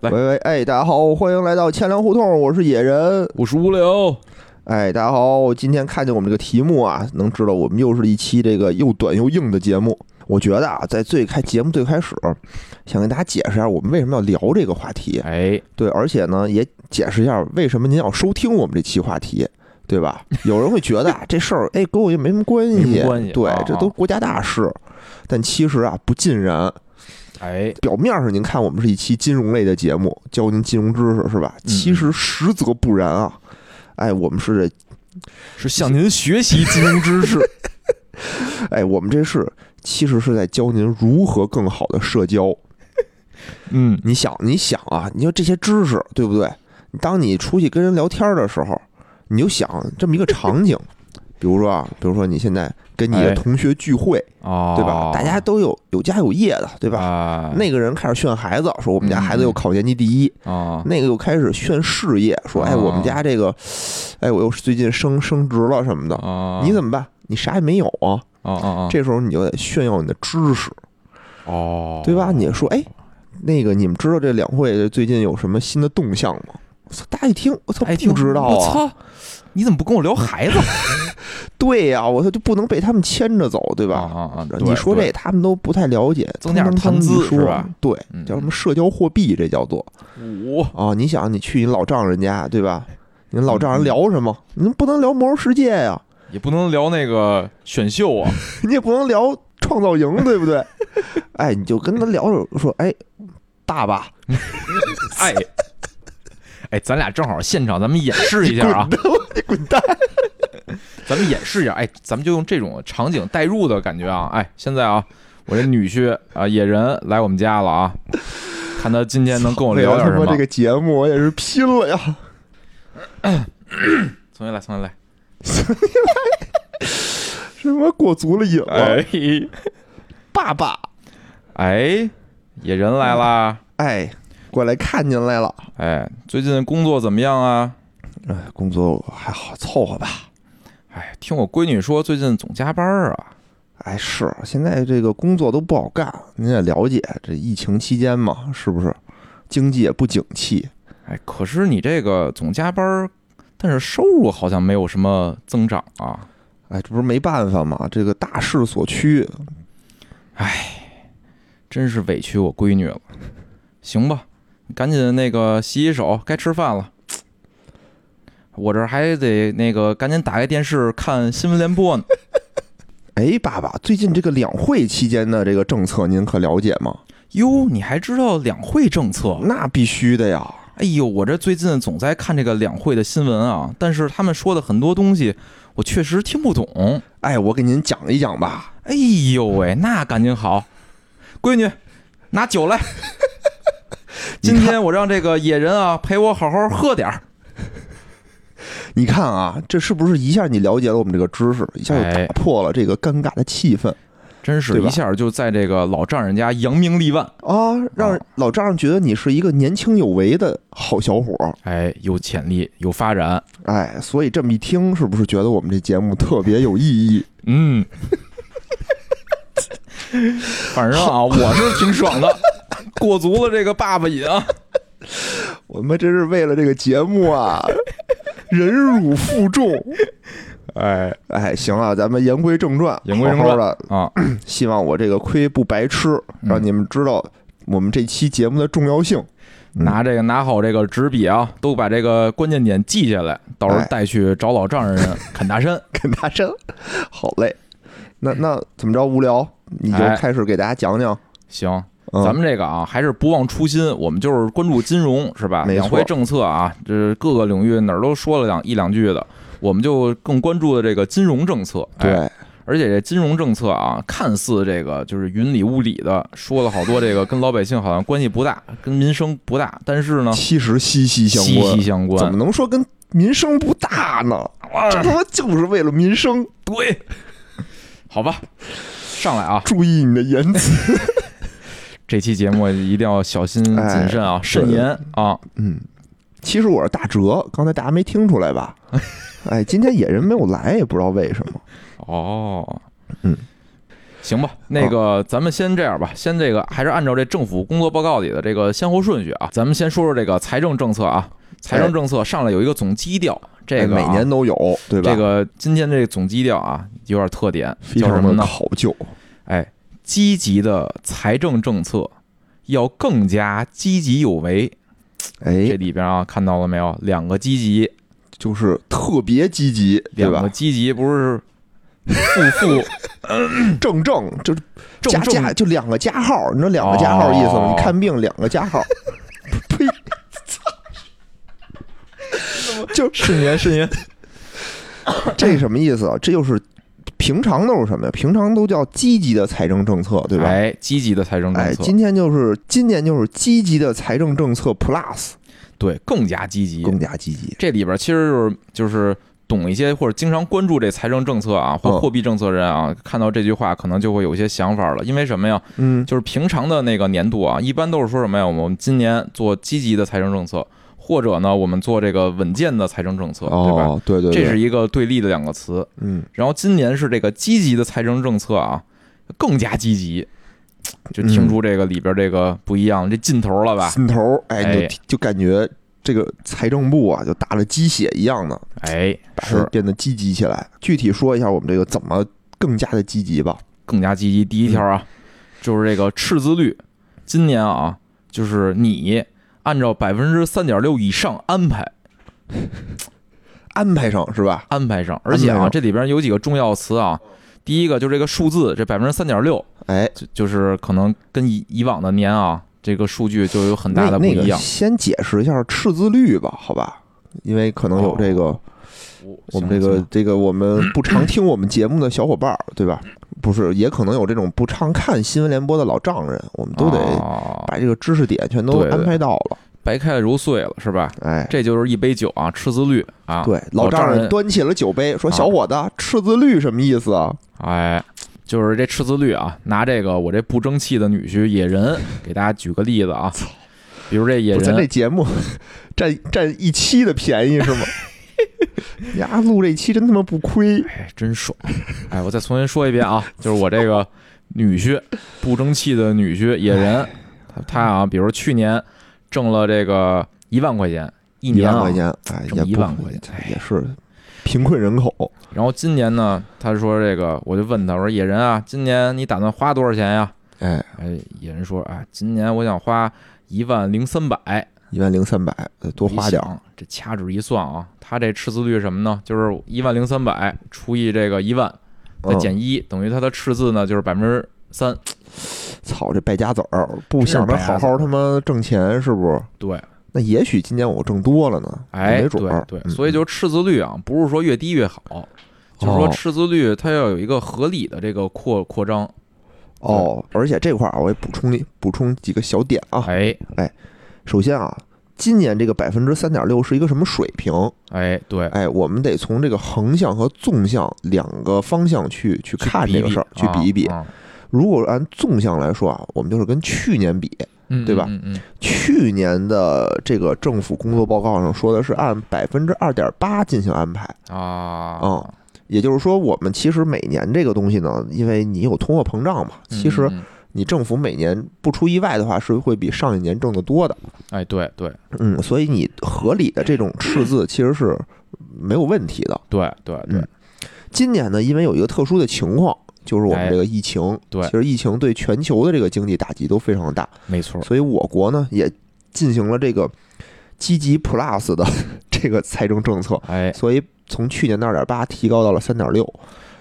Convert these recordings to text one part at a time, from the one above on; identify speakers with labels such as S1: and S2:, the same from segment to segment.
S1: 来
S2: 喂喂，哎，大家好，欢迎来到千粮胡同，我是野人。
S1: 我是无聊，
S2: 哎，大家好，今天看见我们这个题目啊，能知道我们又是一期这个又短又硬的节目。我觉得啊，在最开节目最开始，想跟大家解释一下我们为什么要聊这个话题。
S1: 哎，
S2: 对，而且呢，也解释一下为什么您要收听我们这期话题，对吧？有人会觉得啊，这事儿哎跟我也没什么关系，
S1: 没关系
S2: 对
S1: 啊，
S2: 这都国家大事。但其实啊，不尽然。
S1: 哎，
S2: 表面上您看我们是一期金融类的节目，教您金融知识是吧？
S1: 嗯
S2: 其实实则不然啊！哎，我们是，
S1: 是向您学习金融知识。
S2: 哎，我们这是其实是在教您如何更好的社交。
S1: 嗯，
S2: 你想，你想啊，你说这些知识对不对？当你出去跟人聊天的时候，你就想这么一个场景，比如说啊，比如说你现在跟你的
S1: 哎
S2: 同学聚会，
S1: 哦，
S2: 对吧？大家都有有家有业的，对吧？
S1: 啊，
S2: 那个人开始炫孩子，说我们家孩子又考年级第一，
S1: 啊，
S2: 那个又开始炫事业，说哎，
S1: 哦
S2: 我们家这个，哎，我又最近升升职了什么的，
S1: 啊，
S2: 你怎么办？你啥也没有啊！
S1: 啊啊啊，
S2: 这时候你就得炫耀你的知识，
S1: 哦，
S2: 对吧？你说哎，那个你们知道这两会最近有什么新的动向吗？我操！大家一听，我操，不知道啊！
S1: 你怎么不跟我聊孩子？
S2: 对呀，我说，就不能被他们牵着走，对
S1: 啊
S2: 吧？
S1: 啊啊！
S2: 你说这他们都不太了解，
S1: 增加点谈资是吧？
S2: 对，
S1: 嗯
S2: 叫什么社交货币？这叫做
S1: 五
S2: 啊！你想，你去你老丈人家，对吧？你老丈人
S1: 嗯
S2: 聊什么？你不能聊魔兽世界呀，
S1: 也不能聊那个选秀啊，
S2: 你也不能聊创造营，对不对？哎，你就跟他聊着说，哎，大吧，
S1: 哎。哎，咱俩正好现场，咱们演示一下啊！
S2: 你滚蛋！
S1: 咱们演示一下，哎，咱们就用这种场景代入的感觉啊，哎，现在啊，我这女婿啊野人来我们家了啊，看他今天能跟我聊点什么
S2: 这。个节目，我也是拼了呀！
S1: 重新来，重新来。
S2: 什么过足了瘾了？
S1: 哎，
S2: 爸爸，
S1: 哎，野人来啦！
S2: 哎，过来看您来了。
S1: 哎，最近工作怎么样啊？
S2: 哎，工作还好凑合吧。
S1: 哎，听我闺女说最近总加班啊。
S2: 哎，是现在这个工作都不好干，您也了解，这疫情期间嘛，是不是？经济也不景气。
S1: 哎，可是你这个总加班，但是收入好像没有什么增长啊。
S2: 哎，这不是没办法嘛，这个大势所趋。
S1: 哎真是委屈我闺女了。行吧，你赶紧那个洗洗手，该吃饭了。我这儿还得那个赶紧打开电视看新闻联播呢。
S2: 哎，爸爸，最近这个两会期间的这个政策，您可了解吗？
S1: 哟，你还知道两会政策？
S2: 那必须的呀。
S1: 哎呦，我这最近总在看这个两会的新闻啊，但是他们说的很多东西，我确实听不懂。
S2: 哎，我给您讲一讲吧。
S1: 哎呦喂，那赶紧好，闺女，拿酒来。今天我让这个野人啊陪我好好喝点儿。
S2: 你看啊，这是不是一下你了解了我们这个知识，一下就
S1: 哎
S2: 打破了这个尴尬的气氛
S1: 真是一下就在这个老丈人家扬名立万，
S2: 啊？让老丈人觉得你是一个年轻有为的好小伙儿。
S1: 哎，有潜力，有发展，
S2: 哎，所以这么一听，是不是觉得我们这节目特别有意义？
S1: 嗯，反正啊，我是挺爽的，过足了这个爸爸瘾啊，
S2: 我们真是为了这个节目啊，忍辱负重。
S1: 哎
S2: 哎，行了，咱们言归正传，
S1: 言归正传
S2: 好好的，
S1: 啊，
S2: 希望我这个亏不白吃，
S1: 嗯
S2: 让你们知道我们这期节目的重要性。嗯
S1: 拿这个拿好这个纸笔啊，都把这个关键点记下来，到时候
S2: 哎
S1: 带去找老丈人 啃大山。
S2: 跟大山，好嘞。那那怎么着？无聊你就
S1: 哎
S2: 开始给大家讲讲。
S1: 行，
S2: 嗯
S1: 咱们这个啊，还是不忘初心，我们就是关注金融，是吧？两会政策啊，这各个领域哪儿都说了两一两句的，我们就更关注的这个金融政策。哎
S2: 对，
S1: 而且这金融政策啊，看似这个就是云里雾里的，说了好多这个跟老百姓好像关系不大，跟民生不大，但是呢，
S2: 其实息息相
S1: 息
S2: 关。
S1: 息相关。
S2: 怎么能说跟民生不大呢？这他妈就是为了民生。
S1: 对？好吧，上来啊！
S2: 注意你的言辞。
S1: 这期节目一定要小心谨慎啊，
S2: 哎
S1: 慎言啊！
S2: 嗯，其实我是大哲，刚才大家没听出来吧？哎，今天野人没有来，也不知道为什么。
S1: 哦，
S2: 嗯，
S1: 行吧，那个咱们先这样吧，先这个还是按照这政府工作报告里的这个先后顺序啊，咱们先说说这个财政政策啊。财政政策上来有一个总基调，这个
S2: 哎每年都有，对吧？
S1: 这个今天这个总基调啊有点特点，叫什么呢？
S2: 考究。
S1: 哎，积极的财政政策要更加积极有为。哎这
S2: 哎，
S1: 里边啊看到了没有？两个积极，
S2: 就是特别积极，对
S1: 两个
S2: 吧？
S1: 积极不是负负
S2: 正正就是加加，就两个加号，你知道两个加号意思吗？
S1: 哦
S2: 你看病两个加号，就 是
S1: 年是年，
S2: 这什么意思啊？这就是平常都是什么呀？平常都叫积极的财政政策，对吧？
S1: 哎，积极的财政
S2: 哎，
S1: 政策，
S2: 今天就是今年就是积极的财政政策 Plus
S1: 对更加积极，
S2: 更加积极。
S1: 这里边其实就是就是懂一些或者经常关注这财政政策啊或
S2: 嗯
S1: 货币政策人啊，看到这句话可能就会有一些想法了。因为什么呀？
S2: 嗯，
S1: 就是平常的那个年度啊，一般都是说什么呀？我们今年做积极的财政政策，或者呢，我们做这个稳健的财政政策，对吧？
S2: 哦，对对对，
S1: 这是一个对立的两个词。
S2: 嗯，
S1: 然后今年是这个积极的财政政策啊，更加积极，就听出这个里边这个不一样，这劲头了吧？
S2: 劲头哎就就感觉这个财政部啊，就打了鸡血一样的，
S1: 哎，是
S2: 变得积极起来。具体说一下我们这个怎么更加的积极吧。
S1: 更加积极。第一条啊，就是这个赤字率，今年啊，就是你按照百分之三点六以上安排
S2: 安排上是吧？
S1: 安排上，而且啊，这里边有几个重要词啊。第一个就是这个数字，这百分之三点六，
S2: 哎，
S1: 就就是可能跟以以往的年啊，这个数据就有很大的不
S2: 那那个
S1: 一样。
S2: 先解释一下赤字率吧，好吧？因为可能有这个、
S1: 哦
S2: 我们这个这个我们不常听我们节目的小伙伴儿，对吧？不是，也可能有这种不常看新闻联播的老丈人，我们都得
S1: 哦
S2: 把这个知识点全都安排到了。
S1: 白开了揉碎了，是吧？
S2: 哎，
S1: 这就是一杯酒啊，赤字率啊。
S2: 对，
S1: 老
S2: 老丈
S1: 人
S2: 人端起了酒杯，说：“
S1: 啊
S2: 小伙子，赤字率什么意思啊
S1: 哎，就是这赤字率啊，拿这个我这不争气的女婿野人给大家举个例子啊，比如这？”野
S2: 人咱这，节目占占一期的便宜是吗？呀，录这期真他妈不亏。
S1: 哎，真爽！哎，我再重新说一遍啊，就是我这个女婿不争气的女婿野人，他他啊，比如去年挣了这个一万块钱一
S2: 一
S1: 年啊
S2: 万块，钱，哎，
S1: 挣
S2: 也不
S1: 一万块钱哎
S2: 也是贫困人口。
S1: 然后今年呢，他说这个，我就问他，我说野人啊，今年你打算花多少钱呀？
S2: 哎，
S1: 哎，野人说哎，今年我想花一万零三百，
S2: 一万零三百，呃多花点儿。
S1: 这掐指一算啊，他这赤字率什么呢？就是一万零三百除以这个一万，再
S2: 嗯
S1: 减一，等于他的赤字呢就是百分之三。
S2: 操，这败家子儿，不想着好好他妈挣钱，是不是？
S1: 对，
S2: 那也许今年我挣多了呢，
S1: 哎，
S2: 没准儿。
S1: 对对，
S2: 嗯
S1: 所以就赤字率啊，不是说越低越好，就是说
S2: 哦
S1: 赤字率它要有一个合理的这个扩扩张。
S2: 哦，而且这块儿我也补充一补充几个小点啊。
S1: 哎哎
S2: 首先啊，今年这个百分之三点六是一个什么水平？
S1: 哎，对，
S2: 哎，我们得从这个横向和纵向两个方向去去看这个事儿，去比一比。
S1: 啊。啊
S2: 如果按纵向来说啊，我们就是跟去年比，
S1: 嗯，
S2: 对吧？
S1: 嗯嗯，
S2: 去年的这个政府工作报告上说的是按百分之二点八进行安排，
S1: 嗯啊，
S2: 嗯也就是说，我们其实每年这个东西呢，因为你有通货膨胀嘛，其实你政府每年不出意外的话，是会比上一年挣得多的。
S1: 哎，对对
S2: 嗯，所以你合理的这种赤字其实是没有问题的。
S1: 对对对
S2: 嗯，今年呢，因为有一个特殊的情况，就是我们
S1: 哎
S2: 这个疫情，
S1: 对
S2: 其实疫情对全球的这个经济打击都非常的大，
S1: 没错，
S2: 所以我国呢也进行了这个积极 plus 的 这个财政政策，
S1: 哎，
S2: 所以从去年的二点八提高到了三点六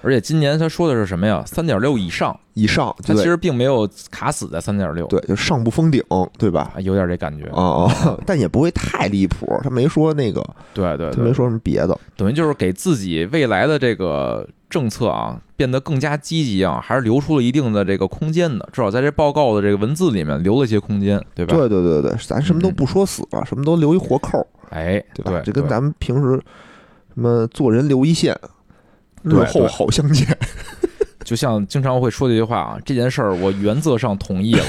S1: 而且今年他说的是什么呀？三点六以上，
S2: 以上，对
S1: 他其实并没有卡死在三点六，
S2: 对，就上不封顶，对吧？
S1: 啊，有点这感觉。
S2: 啊啊，但也不会太离谱，他没说那个，
S1: 对对
S2: 没说什么别的。
S1: 等于就是给自己未来的这个政策啊变得更加积极啊，还是留出了一定的这个空间的。至少在这报告的这个文字里面留了一些空间，对吧？
S2: 对对对对，咱什么都不说死了，什么都留一活扣，
S1: 哎，
S2: 对吧？
S1: 对，对
S2: 这跟咱们平时什么做人留一线，日
S1: 对
S2: 后好相见。
S1: 就像经常会说这句话啊，这件事儿我原则上同意了。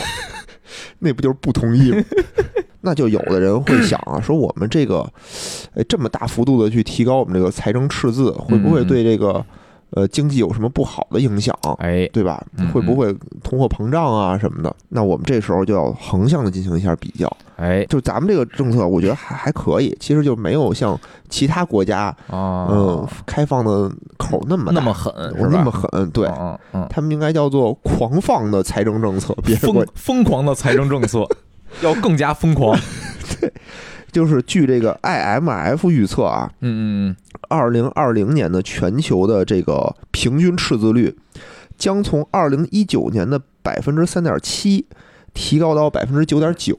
S2: 那不就是不同意吗？那就有的人会想啊，说我们这个，哎，这么大幅度的去提高我们这个财政赤字，会不会对这个呃经济有什么不好的影响，
S1: 哎，
S2: 对吧
S1: 嗯？
S2: 会不会通货膨胀啊什么的？那我们这时候就要横向的进行一下比较。
S1: 哎
S2: 就咱们这个政策，我觉得还还可以，其实就没有像其他国家，
S1: 啊，
S2: 嗯，开放的口那么
S1: 那么狠？
S2: 那么狠，对。他们应该叫做狂放的财政政策，
S1: 疯疯狂的财政政策 要更加疯狂。
S2: 对就是据这个 IMF 预测啊，
S1: 嗯嗯嗯
S2: 二零二零年的全球的这个平均赤字率将从二零一九年的百分之三点七提高到百分之九点九。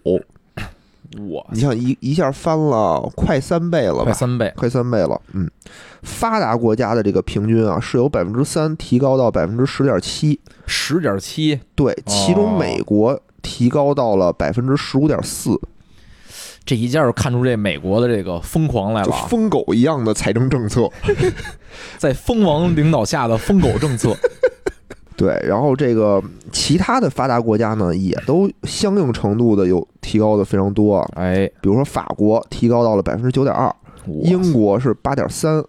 S1: 嗯，我
S2: 你像一一下翻了快三倍了吧？
S1: 快三倍，
S2: 快三倍了。嗯，发达国家的这个平均啊是由百分之三提高到百分之十点七，
S1: 十点七，
S2: 对，其中
S1: 哦
S2: 美国提高到了百分之十五点四，
S1: 这一下就看出这美国的这个疯狂来了啊，
S2: 疯狗一样的财政政策。
S1: 在蜂王领导下的疯狗政策。
S2: 对，然后这个其他的发达国家呢，也都相应程度的有提高的非常多啊。
S1: 哎，
S2: 比如说法国提高到了百分之九点二，英国是八点三，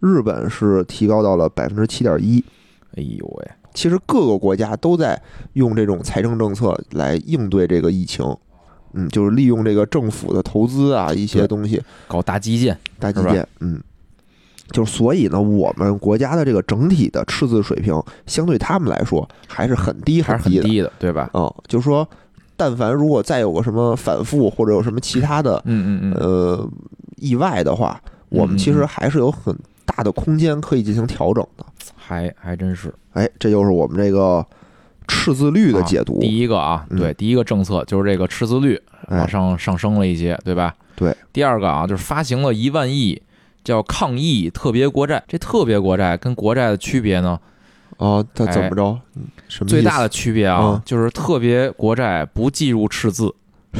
S2: 日本是提高到了百分之七点一。
S1: 哎呦喂，
S2: 其实各个国家都在用这种财政政策来应对这个疫情，嗯，就是利用这个政府的投资啊，一些东西
S1: 搞大基建，
S2: 大基建，嗯，就是所以呢，我们国家的这个整体的赤字水平，相对他们来说还是很低
S1: 还是很
S2: 低的，
S1: 对吧？
S2: 嗯，就是说，但凡如果再有个什么反复或者有什么其他的
S1: 嗯嗯嗯，
S2: 呃意外的话，我们其实还是有很大的空间可以进行调整的。
S1: 还还真是。
S2: 哎，这就是我们这个赤字率的
S1: 啊
S2: 解读。
S1: 第一个啊，
S2: 嗯
S1: 对，第一个政策就是这个赤字率
S2: 哎
S1: 往上上升了一些，对吧？
S2: 对。
S1: 第二个啊，就是发行了一万亿叫抗疫特别国债。这特别国债跟国债的区别呢，
S2: 哦，它怎
S1: 哎
S2: 么着？嗯什么
S1: 最大的区别啊
S2: 嗯，
S1: 就是特别国债不计入赤字。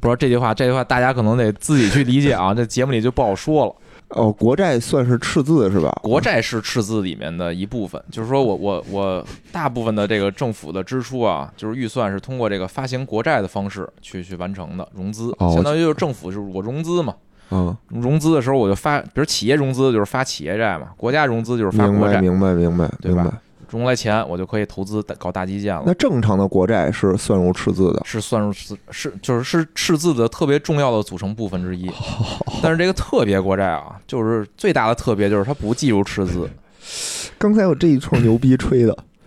S1: 不知道这句话，这句话大家可能得自己去理解啊，这节目里就不好说了。
S2: 哦，国债算是赤字是吧？
S1: 国债是赤字里面的一部分，就是说我我我大部分的这个政府的支出啊，就是预算是通过这个发行国债的方式去去完成的融资，
S2: 哦
S1: 相当于就是政府就是我融资嘛，
S2: 嗯，
S1: 融资的时候我就发，比如企业融资就是发企业债嘛，国家融资就是发国债，
S2: 明白明白
S1: 对吧
S2: 明白。
S1: 融来钱我就可以投资搞大基建了
S2: 那。正常的国债是算入赤字的。
S1: 是算入赤是就是是赤字的特别重要的组成部分之一，但是这个特别国债啊，就是最大的特别就是它不计入赤字，
S2: 刚才我这一串牛逼吹的，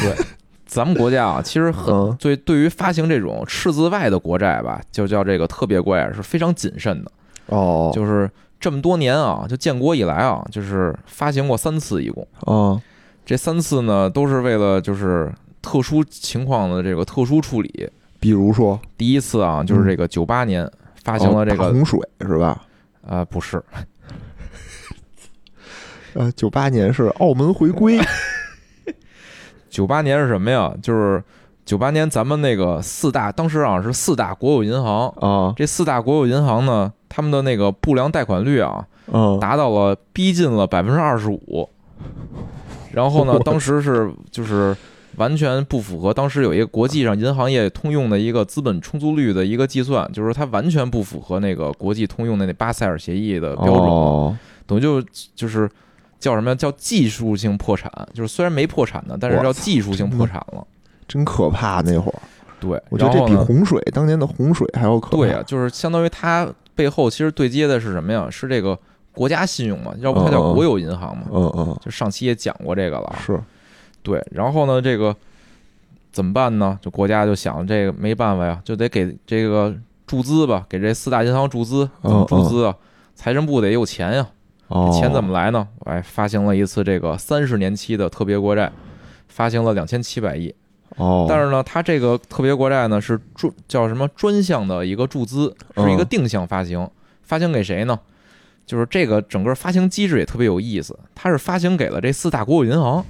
S2: 对
S1: 咱们国家啊，其实很
S2: 嗯
S1: 对对于发行这种赤字外的国债吧，就叫这个特别国债是非常谨慎的。
S2: 哦，
S1: 就是这么多年啊，就建国以来啊，就是发行过三次，一共
S2: 啊
S1: 这三次呢都是为了就是特殊情况的这个特殊处理。
S2: 比如说
S1: 第一次啊，就是这个九八年发行了这个
S2: 洪水是吧？
S1: 啊不是
S2: 呃，九八年是澳门回归，
S1: 九八年是什么呀？就是九八年咱们那个四大当时啊是四大国有银行，
S2: 啊，
S1: 这四大国有银行呢，他们的那个不良贷款率啊。
S2: 嗯，
S1: 达到了逼近了百分之二十五，然后呢，当时是就是完全不符合当时有一个国际上银行业通用的一个资本充足率的一个计算，就是它完全不符合那个国际通用的那巴塞尔协议的标准，
S2: 哦，
S1: 等于就就是叫什么？叫技术性破产，就是虽然没破产呢，但是
S2: 我
S1: 叫技术性破产了。
S2: 真可怕那会儿。
S1: 对，
S2: 我觉得这比洪水当年的洪水还要可怕。
S1: 对啊，就是相当于它背后其实对接的是什么呀？是这个国家信用嘛，要不它叫国有银行嘛。
S2: 嗯嗯，
S1: 就上期也讲过这个了啊，
S2: 是，
S1: 对，然后呢，这个怎么办呢？就国家就想这个没办法呀，就得给这个注资吧，给这四大银行注资，怎么注资啊？财政部得有钱呀，
S2: 哦，
S1: 钱怎么来呢？哎，发行了一次这个三十年期的特别国债，发行了两千七百亿，
S2: 哦，
S1: 但是呢，它这个特别国债呢是专叫什么专项的一个注资，是一个
S2: 嗯
S1: 定向发行，发行给谁呢？就是这个整个发行机制也特别有意思，它是发行给了这四大国有银行。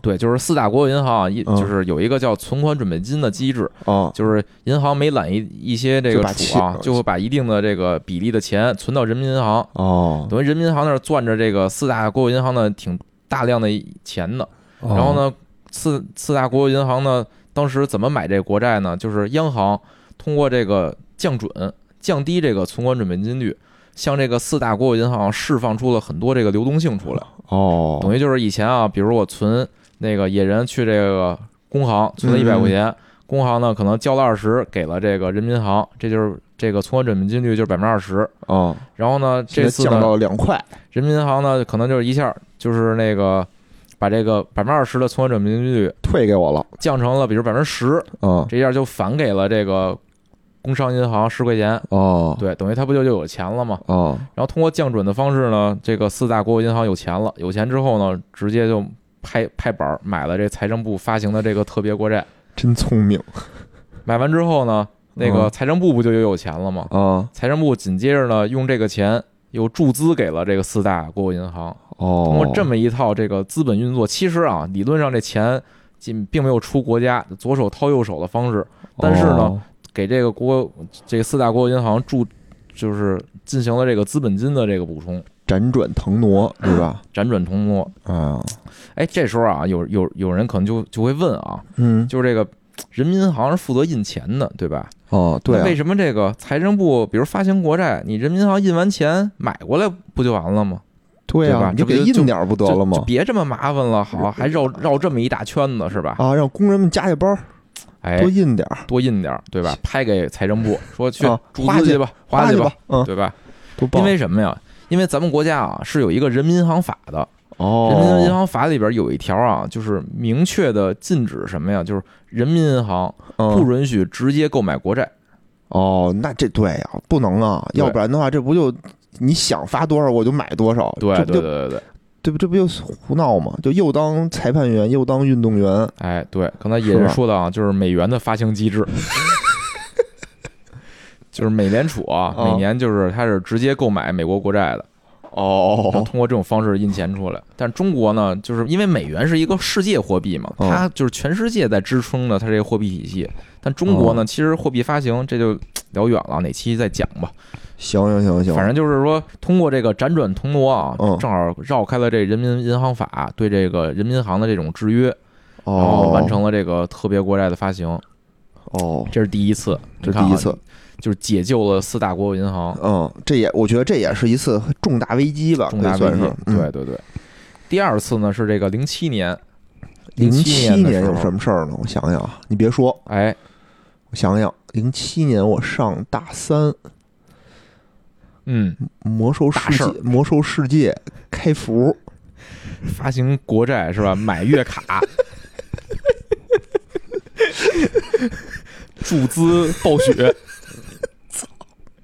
S1: 对，就是四大国有银行啊，一
S2: 嗯
S1: 就是有一个叫存款准备金的机制，
S2: 哦，
S1: 就是银行每揽一一些这个储啊就会把一定的这个比例的钱存到人民银行，
S2: 哦，
S1: 等于人民银行那儿攥着这个四大国有银行的挺大量的钱呢。
S2: 然
S1: 然后？呢，四四大国有银行呢，当时怎么买这国债呢？就是央行通过这个降准，降低这个存款准备金率，向这个四大国有银行释放出了很多这个流动性出来，
S2: 哦，
S1: 等于就是以前啊，比如我存那个野人去这个工行存了一百块钱，工行呢可能交了二十给了这个人民银行，这就是这个存款准备金率就是百分之二十。
S2: 哦，
S1: 然后呢，这次
S2: 降到两块，
S1: 人民银行呢可能就是一下就是那个把这个百分之二十的存款准备金率
S2: 退给我了，
S1: 降成了比如百分之十，
S2: 嗯，
S1: 这下就返给了这个工商银行十块钱。
S2: 哦，
S1: 对，等于他不就就有钱了吗？
S2: 哦，
S1: 然后通过降准的方式呢，这个四大国有银行有钱了，有钱之后呢，直接就拍拍板儿买了这财政部发行的这个特别国债。
S2: 真聪明
S1: 买完之后呢，那个
S2: 嗯
S1: 财政部不就又有钱了吗？
S2: 啊，
S1: 财政部紧接着呢，用这个钱又注资给了这个四大国有银行。
S2: 哦，
S1: 通过这么一套这个资本运作，其实啊，理论上这钱仅并没有出国家，左手掏右手的方式，但是呢
S2: 哦，
S1: 给这个国这个四大国有银行注就是进行了这个资本金的这个补充，
S2: 辗转腾挪，是吧？
S1: 辗转腾挪。
S2: 啊，
S1: 哎，这时候啊，有有有人可能就就会问啊，
S2: 嗯，
S1: 就是这个人民银行是负责印钱的，对吧？
S2: 哦，对
S1: 为，什么这个财政部比如发行国债，你人民银行印完钱买过来不就完了吗？
S2: 对啊，
S1: 对吧
S2: 你就给印点儿不得了吗
S1: 就？别这么麻烦了，好，还绕绕这么一大圈子是吧？
S2: 啊，让工人们加加班儿，
S1: 哎
S2: 多，印点儿，
S1: 多印点儿，对吧？拍给财政部说去
S2: 啊花去
S1: 注资去吧，花去吧，
S2: 嗯，
S1: 对吧？因为什么呀？因为咱们国家啊是有一个人民银行法的，
S2: 哦，
S1: 人民银行法里边有一条啊，就是明确的禁止什么呀？就是人民银行
S2: 嗯。
S1: 不允许直接购买国债。
S2: 哦，那这对呀、不能啊，要不然的话，这不就你想发多少我就买多少，
S1: 对对对对对，
S2: 这不这不就胡闹吗？就又当裁判员又当运动员，
S1: 哎，对，刚才也
S2: 是
S1: 说的啊，就是美元的发行机制，就是美联储啊，
S2: 哦
S1: 每年就是它是直接购买美国国债的，
S2: 哦，
S1: 通过这种方式印钱出来。但中国呢，就是因为美元是一个世界货币嘛，
S2: 哦
S1: 它就是全世界在支撑着它这个货币体系。但中国呢，
S2: 哦
S1: 其实货币发行这就聊远了，哪期再讲吧。
S2: 行行行行，
S1: 反正就是说，通过这个辗转腾挪啊
S2: 嗯，
S1: 正好绕开了这人民银行法对这个人民银行的这种制约，然后
S2: 哦，
S1: 完成了这个特别国债的发行。
S2: 哦，
S1: 这是第一次，
S2: 这是第一次，
S1: 就是解救了四大国有银行。
S2: 嗯，这也我觉得这也是一次重大危机吧，
S1: 重大危机对对对。第二次呢是这个零七年，
S2: 零
S1: 七
S2: 七年有什么事儿呢？我想想啊，你别说，
S1: 哎，
S2: 我想想，零七年我上大三，
S1: 嗯，
S2: 魔兽世界，魔兽世界开服，
S1: 发行国债是吧？买月卡，注资暴雪。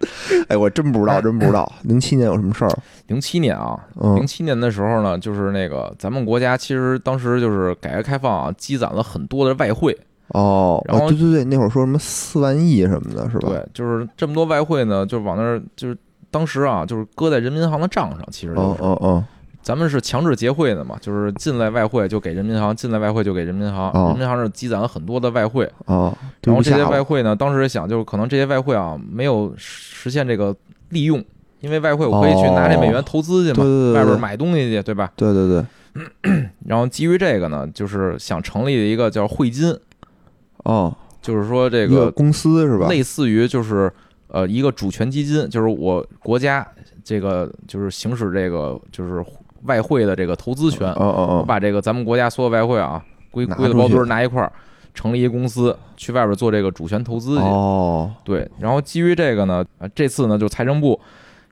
S2: 哎，我真不知道，真不知道，零七年有什么事儿？
S1: 零七年啊，零
S2: 嗯，
S1: 七年的时候呢，就是那个咱们国家其实当时就是改革开放啊，积攒了很多的外汇，
S2: 哦，
S1: 然后
S2: 哦对对对，那会儿说什么四万亿什么的，是吧？
S1: 对，就是这么多外汇呢，就往那儿就是当时啊，就是搁在人民银行的账上，其实就
S2: 哦
S1: 是。
S2: 哦哦，
S1: 咱们是强制结汇的嘛，就是进来外汇就给人民银行，进来外汇就给人民银行，
S2: 哦。
S1: 人民银行是积攒了很多的外汇，
S2: 哦，
S1: 然后这些外汇呢，当时想就是可能这些外汇啊没有实现这个利用，因为外汇我可以去拿这美元投资去嘛，
S2: 对对对对。
S1: 外边买东西去，对吧？
S2: 对对对，
S1: 然后基于这个呢，就是想成立一个叫汇金，
S2: 哦，
S1: 就是说这个
S2: 公司是吧？
S1: 类似于就是呃一个主权基金，就是我国家这个就是行使这个就是外汇的这个投资权，
S2: 哦哦
S1: 我
S2: 哦，
S1: 把这个咱们国家所有外汇啊归归了包堆儿拿一块儿，成立一公司去外边做这个主权投资去。
S2: 哦，
S1: 对，然后基于这个呢，啊这次呢就财政部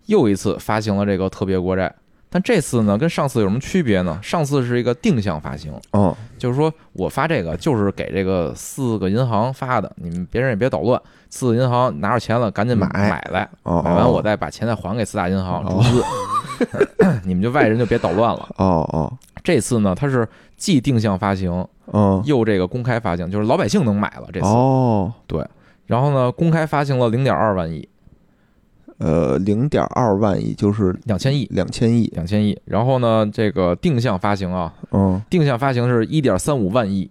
S1: 又一次发行了这个特别国债。但这次呢，跟上次有什么区别呢？上次是一个定向发行，
S2: 嗯，
S1: 就是说我发这个就是给这个四个银行发的，你们别人也别捣乱，四个银行拿着钱了赶紧
S2: 买。
S1: 买来，
S2: 哦，
S1: 买完我再把钱再还给四大银行注资，你们就外人就别捣乱了。
S2: 哦哦。
S1: 这次呢，它是既定向发行
S2: 嗯。
S1: 又这个公开发行，就是老百姓能买了这次。
S2: 哦，对。
S1: 然后呢，公开发行了零点二万亿，
S2: 呃，零点二万亿就是
S1: 两千亿，
S2: 两千亿，
S1: 两千亿。然后呢，这个定向发行啊，
S2: 嗯，
S1: 定向发行是一点三五万亿，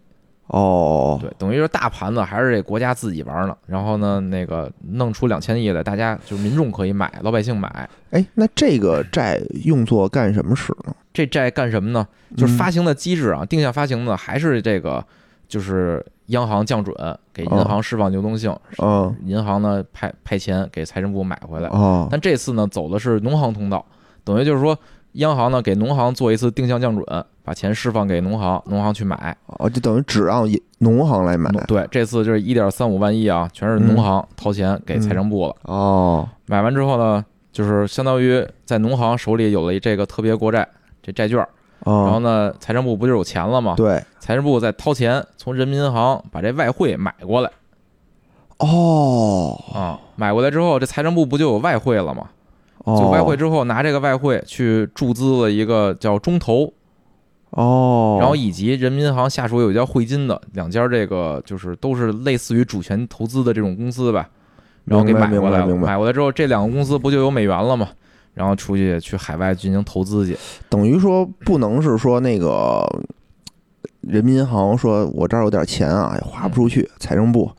S2: 哦，
S1: 对，等于说大盘子还是这国家自己玩呢。然后呢，那个弄出两千亿来，大家就民众可以买，老百姓买。
S2: 哎，那这个债用作干什么使呢？
S1: 这债干什么呢？就是
S2: 嗯
S1: 发行的机制啊，定向发行呢，还是这个，就是央行降准，给银行释放流动性，
S2: 嗯
S1: 银行呢派派钱给财政部买回来。
S2: 哦
S1: 但这次呢走的是农行通道，等于就是说央行呢给农行做一次定向降准，把钱释放给农行，农行去买。
S2: 哦，就等于只让农行来买
S1: 对，这次就是一点三五万亿啊，全是农行掏钱给财政部了。
S2: 哦
S1: 买完之后呢，就是相当于在农行手里有了这个特别国债这债券，然后
S2: 哦，
S1: 呢，财政部不就有钱了吗？
S2: 对
S1: 财政部再掏钱从人民银行把这外汇买过来
S2: 哦
S1: 啊，买过来之后，这财政部不就有外汇了吗？
S2: 哦，
S1: 就外汇之后拿这个外汇去注资了一个叫中投，
S2: 哦，
S1: 然后以及人民银行下属有一家汇金的两家，这个就是都是类似于主权投资的这种公司吧，然后给买过来了。买过来之后，这两个公司不就有美元了吗？然后出去去海外进行投资去。
S2: 等于说不能是说那个人民银行说我这儿有点钱啊，也花不出去，财政部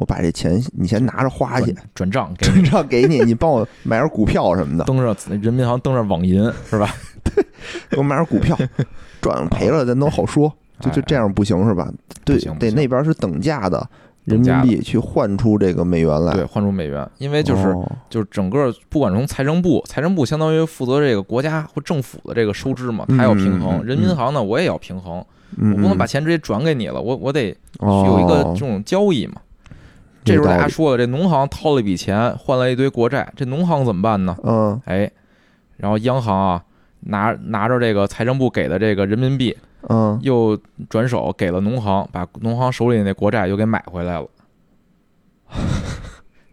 S2: 我把这钱你先拿着花去，
S1: 转账给
S2: 转账给你，你帮我买点股票什么的，
S1: 登上人民银行登上网银是吧？
S2: 给我买点股票，赚赔了咱都好说，就就这样不行是吧？对得那边是等价的人民币去换出这个美元来，
S1: 对，换出美元，因为就是
S2: 哦
S1: 就是整个不管从财政部，财政部相当于负责这个国家或政府的这个收支嘛，它要平衡。人民银行呢，我也要平衡，
S2: 嗯
S1: 我不能把
S2: 嗯
S1: 钱直接转给你了，我我得
S2: 哦
S1: 有一个这种交易嘛。这时候大家说了，这农行掏了一笔钱，换了一堆国债，这农行怎么办呢？
S2: 嗯
S1: 哎，然后央行啊，拿拿着这个财政部给的这个人民币，
S2: 嗯
S1: 又转手给了农行，把农行手里那国债又给买回来了。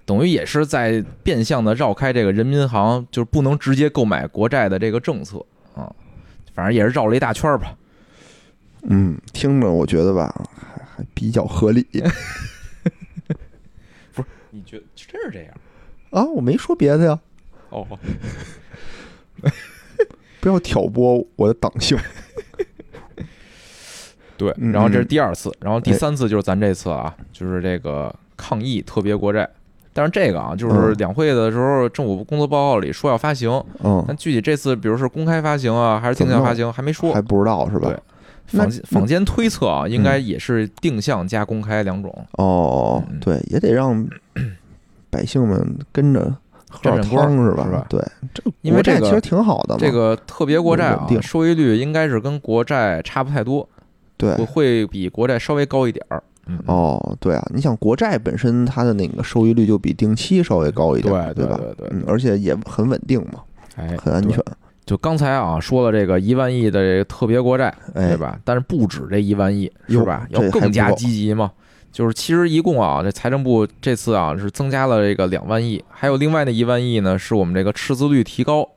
S1: 等于也是在变相的绕开这个人民银行就是不能直接购买国债的这个政策啊，反正也是绕了一大圈儿吧。
S2: 嗯，听着我觉得吧，还还比较合理
S1: 你觉得真是这样？
S2: 啊，我没说别的呀，
S1: 哦，
S2: 不要挑拨我的党性。
S1: 对，
S2: 嗯
S1: 然后这是
S2: 嗯
S1: 第二次，然后第
S2: 哎
S1: 三次就是咱这次啊，就是这个抗疫特别国债。但是这个啊，就是
S2: 嗯
S1: 两会的时候，政府工作报告里说要发行，
S2: 嗯，
S1: 但具体这次，比如是公开发行啊，还是定向发行，还没说
S2: 还。不知道是吧
S1: 对？
S2: 那
S1: 坊间坊间推测啊，应该也是定向加公开两种，
S2: 哦
S1: 嗯，
S2: 对，也得让 百姓们跟着喝点汤是吧？
S1: 是吧
S2: 对，这
S1: 因为这个
S2: 其实挺好的嘛。
S1: 这个特别国债啊，
S2: 定
S1: 收益率应该是跟国债差不太多，
S2: 对
S1: 会会比国债稍微高一点儿。嗯，
S2: 哦，对啊，你想国债本身它的那个收益率就比定期稍微高一点，
S1: 对
S2: 吧？
S1: 对对
S2: 嗯，而且也很稳定嘛，
S1: 哎，
S2: 很安全
S1: 对。。就刚才啊说了这个一万亿的这个特别国债，
S2: 哎
S1: 对吧？但是不止这一万亿，是吧？要更加积极嘛。就是其实一共啊，这财政部这次啊是增加了这个两万亿，还有另外那一万亿呢，是我们这个赤字率提高。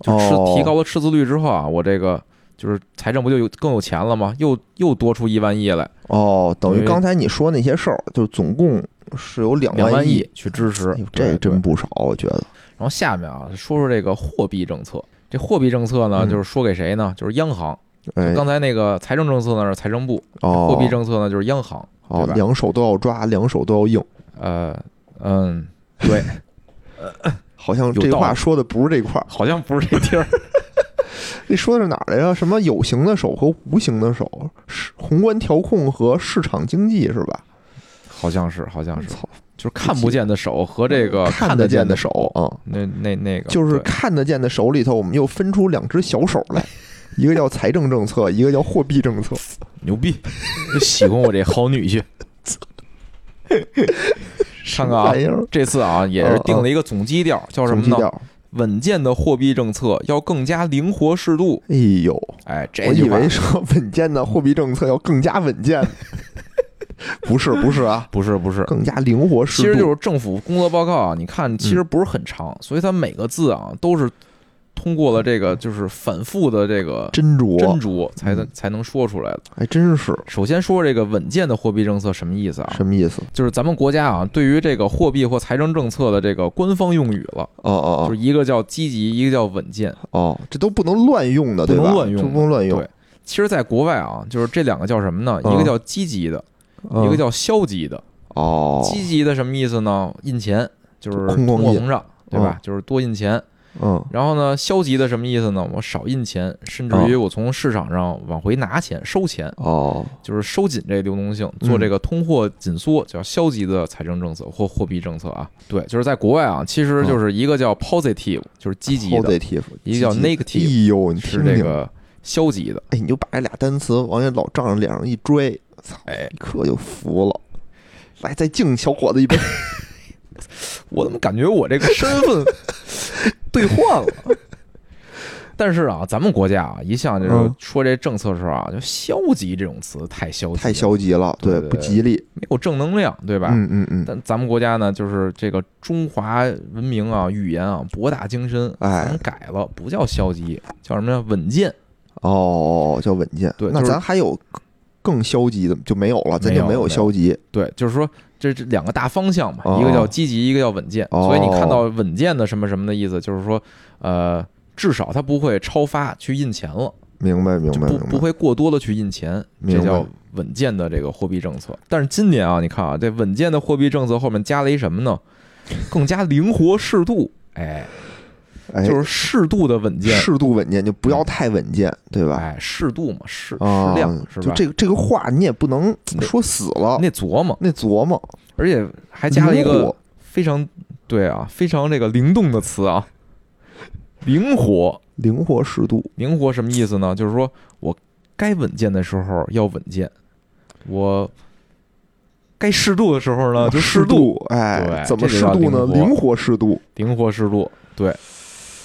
S1: 就赤
S2: 哦
S1: 提高了赤字率之后啊，我这个就是财政不就有更有钱了吗？又又多出一万亿来，
S2: 哦，等于刚才你说那些事儿，就总共是有两
S1: 两万
S2: 亿，
S1: 去支持
S2: 这真不少，我觉得。
S1: 然后下面啊，说说这个货币政策。这货币政策呢，
S2: 嗯
S1: 就是说给谁呢？就是央行。
S2: 哎，
S1: 刚才那个财政政策呢是财政部，
S2: 哦，
S1: 货币政策呢就是央行。对吧，
S2: 哦两手都要抓，两手都要硬。
S1: 呃，嗯，对，
S2: 好像这话说的不是这块儿，
S1: 好像不是这地儿。
S2: 这说的是哪儿来着？什么有形的手和无形的手，是宏观调控和市场经济是吧？
S1: 好像是，好像是，
S2: 操，
S1: 就是看不见的手和这个
S2: 看
S1: 得
S2: 见的手，啊，
S1: 那那那个
S2: 就是看得见的手里头，我们又分出两只小手来，一个叫财政政策，一个叫货币政策。
S1: 牛逼，就喜欢我这好女婿。看看啊这次啊也是定了一个总基调，叫什么呢？
S2: 总基调。
S1: 稳健的货币政策要更加灵活适度。
S2: 哎呦，
S1: 哎，
S2: 我以
S1: 这句话
S2: 为说稳健的货币政策要更加稳健，不是不是啊，
S1: 不是不是，
S2: 更加灵活适度。
S1: 其实就是政府工作报告啊，你看其实不是很长，所以它每个字啊都是通过了这个就是反复的这个
S2: 斟酌，
S1: 斟酌才能
S2: 嗯
S1: 才能说出来的。
S2: 还真是
S1: 首先说这个稳健的货币政策什么意思啊？
S2: 什么意思？
S1: 就是咱们国家啊，对于这个货币或财政政策的这个官方用语了，
S2: 哦哦哦
S1: 就是一个叫积极，一个叫稳健。
S2: 哦哦，这都不能乱用的，
S1: 不
S2: 对吧？
S1: 能乱用
S2: 这不能乱用
S1: 对。其实，在国外啊，就是这两个叫什么呢？
S2: 嗯
S1: 一个叫积极的，
S2: 嗯
S1: 一个叫消极的。
S2: 哦，
S1: 积极的什么意思呢？印钱就是通货膨胀，对吧？就是多印钱。
S2: 嗯
S1: 然后呢，消极的什么意思呢？我少印钱，甚至于我从市场上往回拿钱、收钱，
S2: 哦
S1: 就是收紧这个流动性，做这个通货紧缩，叫消极的财政政策或货币政策啊。对，就是在国外啊，其实就是一个叫 positive，就是积极的
S2: ，，positive，
S1: 一个叫 negative
S2: 哎呦，你
S1: 是这个消极的。
S2: 哎，你就把这俩单词往这老丈人脸上一追，操，
S1: 哎，
S2: 一刻就服了。来，再敬小伙子一杯。
S1: 我怎么感觉我这个身份 兑换了？但是啊，咱们国家啊，一向就是
S2: 嗯
S1: 说这政策的时候啊，就消极这种词太消极，
S2: 太消极了，
S1: 对
S2: 不吉利。
S1: 没有正能量，对吧？
S2: 嗯嗯嗯，
S1: 但咱们国家呢，就是这个中华文明啊，语言啊，博大精深，
S2: 哎
S1: 咱改了，不叫消极，叫什么呀？稳健。
S2: 哦，叫稳健。
S1: 对就是
S2: 咱还有更消极的就没有了，咱就没有消极。
S1: 对，就是说这这两个大方向嘛，
S2: 哦
S1: 一个叫积极，一个叫稳健。
S2: 哦
S1: 所以你看到稳健的什么什么的意思，就是说，呃，至少它不会超发去印钱了，
S2: 明白明
S1: 白不
S2: 白。
S1: 不会过多的去印钱，这叫稳健的这个货币政策。但是今年啊，你看啊，这稳健的货币政策后面加了一什么呢？更加灵活适度，哎，
S2: 哎，
S1: 就是适度的稳健，
S2: 适度稳健，就不要太稳健，对吧？
S1: 哎，适度嘛，适
S2: 啊
S1: 适量，是吧？
S2: 就这个这个话你也不能说死了，
S1: 那琢磨，
S2: 那琢磨，
S1: 而且还加了一个非常对啊，非常这个灵动的词啊，灵活。
S2: 灵活适度。
S1: 灵活什么意思呢？就是说我该稳健的时候要稳健，我该适度的时候呢就适度，
S2: 度，哎，怎么适度呢？
S1: 灵活
S2: 适度。
S1: 灵活适度。对，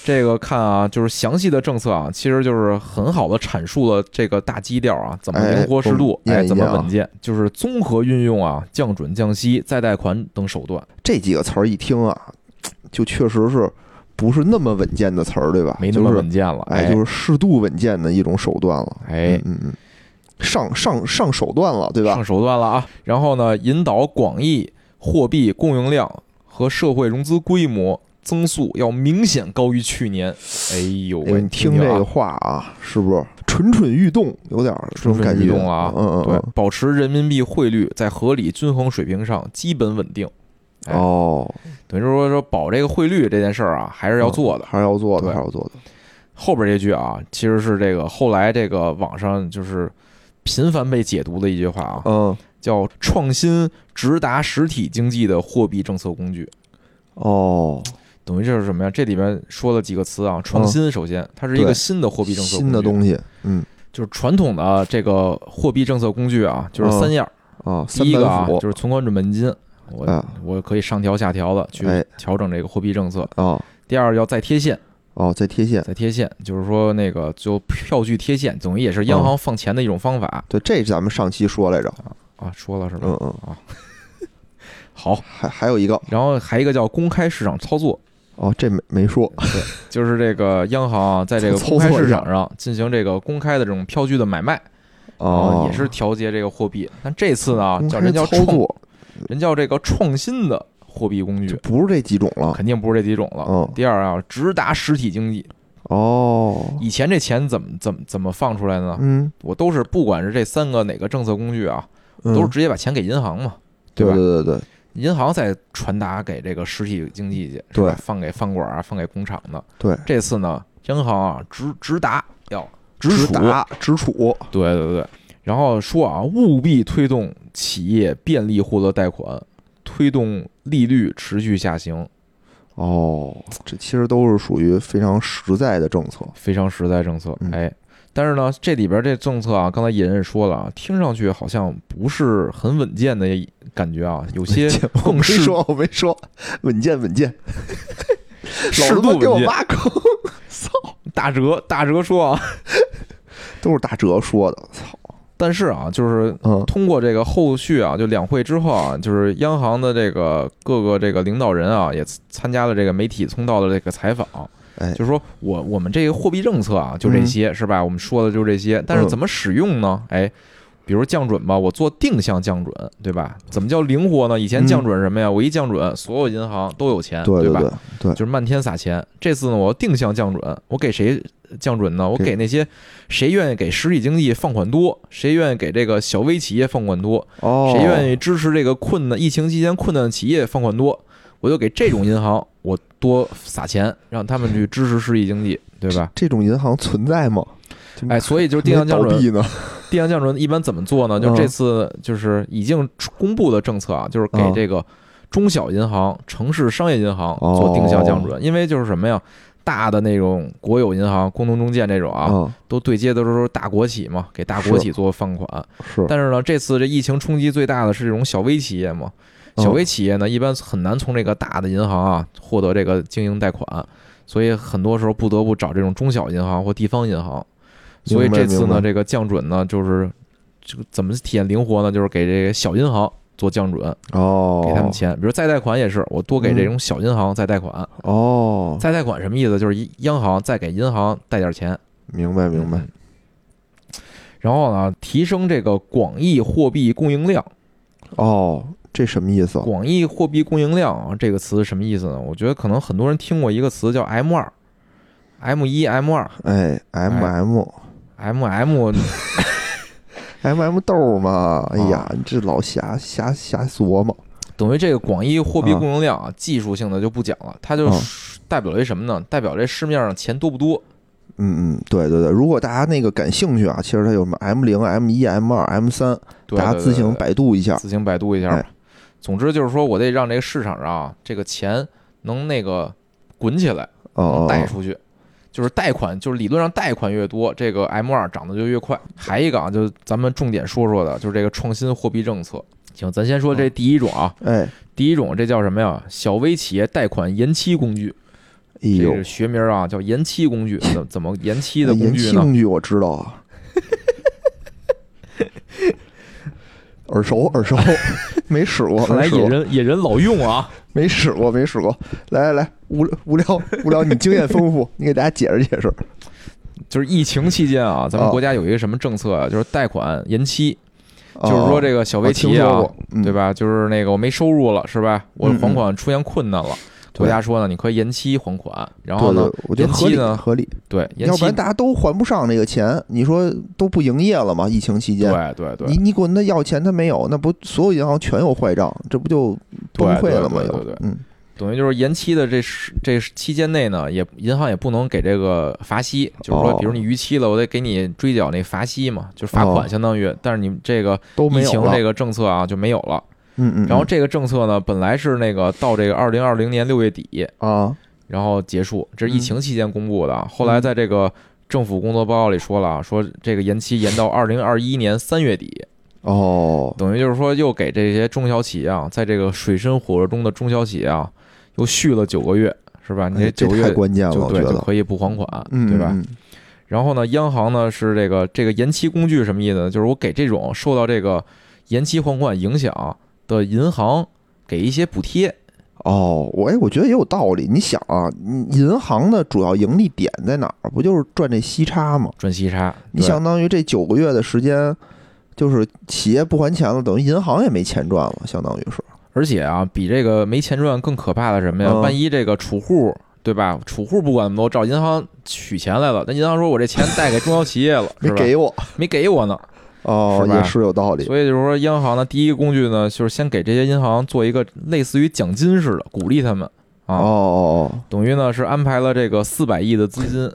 S1: 这个看啊，就是详细的政策啊，其实就是很好的阐述了这个大基调啊，怎么
S2: 哎
S1: 灵活适度，哎，怎么稳健，就是综合运用啊降准、降息、再贷款等手段，
S2: 这几个词儿一听啊，就确实是不是那么稳健的词儿，对吧？
S1: 没那么稳健了，
S2: 哎，就是适度稳健的一种手段了。
S1: 哎
S2: 嗯嗯嗯，上上上手段了，对吧
S1: 上？手段了啊。然后呢，引导广义货币供应量和社会融资规模增速要明显高于去年。哎呦
S2: 你听这个话啊，是不是蠢蠢欲动？有点儿这种
S1: 蠢
S2: 感觉
S1: 蠢欲动了啊！
S2: 嗯嗯对，，
S1: 保持人民币汇率在合理均衡水平上基本稳定。哎
S2: 哦，
S1: 等于说说保这个汇率这件事儿啊，还是要做的。
S2: 还是要做的，还是要做的。
S1: 后边这句啊，其实是这个后来这个网上就是频繁被解读的一句话啊，
S2: 嗯，
S1: 叫“创新直达实体经济的货币政策工具”。
S2: 哦，
S1: 等于就是什么呀？这里边说了几个词啊，创新。首先，它是一个新的货币政策，
S2: 新的东西，嗯
S1: 就是传统的这个货币政策工具啊，就是三样。
S2: 啊，
S1: 第一个啊，就是存款准备金，我
S2: 啊
S1: 我可以上调下调的去
S2: 哎
S1: 调整这个货币政策。
S2: 啊，
S1: 第二要再贴现，
S2: 哦，再贴现。
S1: 再贴现，就是说那个就票据贴现，等于也是央行放钱的一种方法
S2: 对，这咱们上期说来着。
S1: 啊。说了是吧？
S2: 嗯嗯啊，
S1: 好，
S2: 还还有一个
S1: 然后还一个叫公开市场操作，
S2: 哦，这没没说。
S1: 对就是这个央行啊，在这个公开市场上进行这个公开的这种票据的买卖。
S2: 哦，
S1: 也是调节这个货币。但这次呢，叫人叫创，人叫这个创新的货币工具，
S2: 不是这几种了。
S1: 肯定不是这几种了。
S2: 嗯，
S1: 第二啊，直达实体经济。
S2: 哦，
S1: 以前这钱怎么怎么怎么放出来呢？
S2: 嗯，
S1: 我都是不管是这三个哪个政策工具啊，
S2: 嗯
S1: 都是直接把钱给银行嘛，对吧？
S2: 对对对对
S1: 银行再传达给这个实体经济去，
S2: 对
S1: 放给饭馆啊，放给工厂的。
S2: 对，
S1: 这次呢，央行啊直直达要直
S2: 达直处，
S1: 对对对，然后说啊，务必推动企业便利获得贷款，推动利率持续下行，
S2: 哦，这其实都是属于非常实在的政策。
S1: 非常实在政策
S2: 嗯。
S1: 哎，但是呢，这里边这政策啊，刚才野人也说了啊，听上去好像不是很稳健的感觉啊，有些
S2: 我没说，我没说，稳健稳健，
S1: 适
S2: 老他妈给我。挖坑，操，
S1: 大哲大哲说啊，
S2: 都是大哲说的，操，
S1: 但是啊，就是
S2: 嗯
S1: 通过这个后续啊，就两会之后啊，就是央行的这个各个这个领导人啊，也参加了这个媒体通道的这个采访。
S2: 哎
S1: 就是说我我们这个货币政策啊，就这些、是吧？我们说的就这些，但是
S2: 嗯
S1: 怎么使用呢？哎，比如降准吧，我做定向降准，对吧？怎么叫灵活呢？以前降准什么呀？我一降准，所有银行都有钱，吧？
S2: 对吧对，
S1: 就是漫天撒钱。这次呢，我定向降准，我给谁降准呢？我
S2: 给
S1: 给那些谁愿意给实体经济放款多，谁愿意给这个小微企业放款多，
S2: 哦，
S1: 谁愿意支持这个困难疫情期间困难的企业放款多，我就给这种银行我多撒钱，让他们去支持实体经济，对吧？
S2: 这种银行存在吗？
S1: 哎，所以就是定向降准，定向降准一般怎么做呢？就这次就是已经公布的政策啊，就是给这个中小银行、城市商业银行做定向降准，因为就是什么呀？大的那种国有银行、工农中建这种啊，都对接的都是大国企嘛，给大国企做放款。
S2: 是，
S1: 但是呢，这次这疫情冲击最大的是这种小微企业嘛。小微企业呢，一般很难从这个大的银行啊获得这个经营贷款，所以很多时候不得不找这种中小银行或地方银行。所以这次呢，这个降准呢，就是这个怎么体现灵活呢？就是给这个小银行。做降准
S2: 哦，
S1: 给他们钱，比如再贷款也是，我多给这种小银行再贷款
S2: 哦。
S1: 再贷款什么意思？就是央行再给银行贷点钱。
S2: 明白明白。
S1: 然后呢，提升这个广义货币供应量。
S2: 哦，这什么意思？
S1: 广义货币供应量啊，这个词什么意思呢？我觉得可能很多人听过一个词叫 M 二，M 一 M 二，
S2: 哎，M M
S1: M M。
S2: M M 豆嘛，哎呀，你这老瞎瞎瞎琢磨。
S1: 等于这个广义货币供应量啊，技术性的就不讲了，它就代表一什么呢？代表这市面上钱多不多？
S2: 嗯嗯，对对对。如果大家那个感兴趣啊，其实它有什么 M 零、M 一、M 二、M 三，大家自行百度一下，
S1: 自行百度一下吧。总之就是说我得让这个市场上啊，这个钱能那个滚起来，带出去。就是贷款，就是理论上贷款越多，这个 M 二涨得就越快。还一个啊，就咱们重点说说的，就是这个创新货币政策。行，咱先说这第一种啊，
S2: 哎，
S1: 第一种这叫什么呀？小微企业贷款延期工具。
S2: 这是，
S1: 学名啊叫延期工具。怎怎么延期的工具呢？
S2: 延期工具我知道啊。耳熟耳熟，没使过。
S1: 看来野人野人老用啊，
S2: 没使过没使过。来来来，无无聊无聊，你经验丰富，你给大家解释解释。
S1: 就是疫情期间啊，咱们国家有一个什么政策啊？就是贷款延期，就是说这个小微企业啊，对吧？就是那个我没收入了，是吧？我还款出现困难了。国家说呢，你可以延期还款，然后呢，延期呢
S2: 合理，
S1: 对，
S2: 要不然大家都还不上这个钱，你说都不营业了吗？疫情期间，
S1: 对对对，
S2: 你你管他要钱，他没有，那不所有银行全有坏账，这不就崩溃了吗？
S1: 对对，
S2: 嗯，
S1: 等于就是延期的这这期间内呢，也银行也不能给这个罚息，就是说，比如你逾期了，我得给你追缴那罚息嘛，就是罚款相当于，但是你这个疫情这个政策啊就没有了。
S2: 嗯嗯，
S1: 然后这个政策呢，本来是那个到这个二零二零年六月底
S2: 啊，
S1: 然后结束，这是疫情期间公布的。后来在这个政府工作报告里说了，说这个延期延到二零二一年三月底。
S2: 哦，
S1: 等于就是说又给这些中小企业啊，在这个水深火热中的中小企业啊，又续了九个月，是吧？你这九个月
S2: 关键了，
S1: 就对，就可以不还款，对吧？然后呢，央行呢是这个这个延期工具什么意思呢？就是我给这种受到这个延期还款影响。的银行给一些补贴
S2: 哦，我哎，我觉得也有道理。你想啊，银行的主要盈利点在哪儿？不就是赚这息差吗？
S1: 赚息差，
S2: 你相当于这九个月的时间，就是企业不还钱了，等于银行也没钱赚了，相当于是。
S1: 而且啊，比这个没钱赚更可怕的什么呀？万一这个储户对吧？储户不管那么多，找银行取钱来了，那银行说我这钱贷给中小企业了，
S2: 没给我，
S1: 没给我呢。
S2: 哦，也是有道理。
S1: 所以就是说，央行的第一个工具呢，就是先给这些银行做一个类似于奖金似的，鼓励他们啊。
S2: 哦哦哦，
S1: 等于呢是安排了这个四百亿的资金，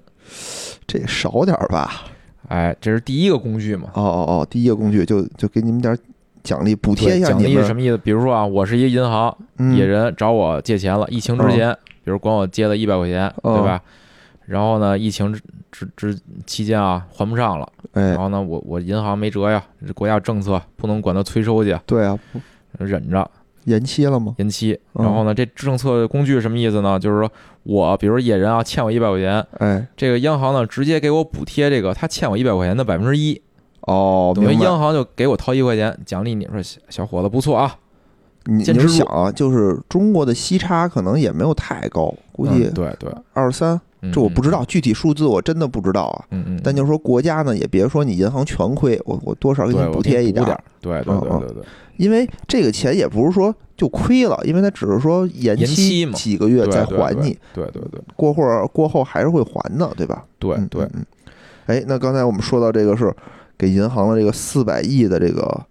S2: 这少点吧？
S1: 哎，这是第一个工具嘛。
S2: 哦哦哦，第一个工具就就给你们点奖励补贴一下。
S1: 奖励是什么意思？比如说啊，我是一银行，野人找我借钱了，疫情之前，比如管我借了一百块钱，对吧？然后呢，疫情之之之期间啊，还不上了。
S2: 哎，
S1: 然后呢，我我银行没辙呀，这国家政策不能管他催收去。
S2: 对啊，
S1: 忍着。
S2: 延期了吗？
S1: 延期。然后呢，这政策工具什么意思呢？就是说我，比如野人啊，欠我一百块钱，
S2: 哎，
S1: 这个央行呢，直接给我补贴这个他欠我一百块钱的百分之一。
S2: 哦，
S1: 等于央行就给我掏一块钱奖励你，说小伙子不错啊。
S2: 你你想啊，就是中国的息差可能也没有太高，估计
S1: 对对
S2: 二三。这我不知道具体数字，我真的不知道啊。
S1: 嗯嗯。
S2: 但就是说，国家呢也别说你银行全亏，我我多少给你补贴一点。
S1: 对对对对对。
S2: 因为这个钱也不是说就亏了，因为它只是说延期几个月再还你。
S1: 对对对。
S2: 过会儿过后还是会还的，对吧？
S1: 对对。
S2: 嗯。哎，那刚才我们说到这个是给银行的这个四百亿的这个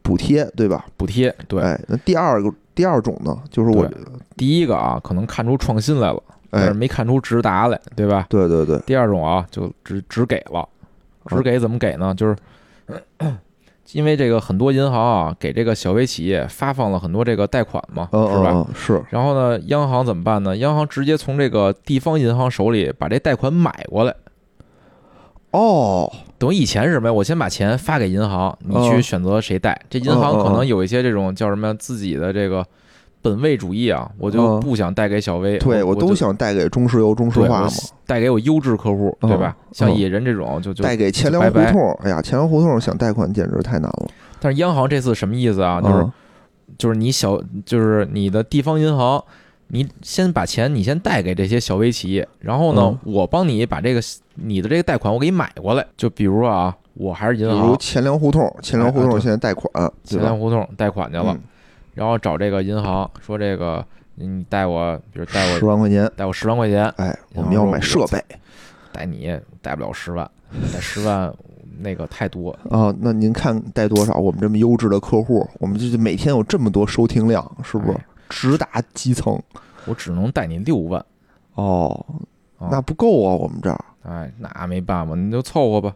S2: 补贴，对吧？
S1: 补贴。对。
S2: 哎，那第二个第二种呢，就是我
S1: 第一个啊，可能看出创新来了，但
S2: 哎
S1: 是，没看出直达来，对吧？
S2: 对对对，
S1: 第二种啊，就只只给了，只给怎么给呢？就是 因为这个很多银行啊，给这个小微企业发放了很多这个贷款嘛，
S2: 嗯
S1: 是吧？
S2: 是，
S1: 然后呢，央行怎么办呢？央行直接从这个地方银行手里把这贷款买过来。
S2: 哦，
S1: 等于以前是什么呀？我先把钱发给银行，你去
S2: 嗯
S1: 选择谁贷。这银行可能有一些这种叫什么自己的这个本位主义啊，我就
S2: 嗯。
S1: 不想贷给小微，
S2: 对我都想贷给中石油、中石化嘛，
S1: 贷给我优质客户，
S2: 嗯
S1: 对吧？像
S2: 嗯
S1: 野人这种就就
S2: 贷给钱粮胡同，哎呀，钱粮胡同想贷款简直太难了，
S1: 但是央行这次什么意思啊？就是、
S2: 嗯
S1: 就是你小就是你的地方银行，你先把钱你先贷给这些小微企业，然后呢，
S2: 嗯。
S1: 我帮你把这个你的这个贷款我给你买过来。就比如啊，我还是银行比
S2: 如钱粮胡同，钱粮胡同现在贷款，
S1: 钱粮？胡同贷款去了，
S2: 嗯
S1: 然后找这个银行说这个你贷我，比如贷我十
S2: 万块钱，
S1: 贷我十万块钱，
S2: 哎，我们要买设备
S1: 贷你贷不了十万，贷十万那个太多，
S2: 啊。那您看贷多少？我们这么优质的客户，我们就是每天有这么多收听量，是不是
S1: 哎
S2: 直达基层？
S1: 我只能贷你六万。
S2: 哦，
S1: 啊
S2: 那不够啊，我们这儿。
S1: 哎，那没办法，你就凑合吧，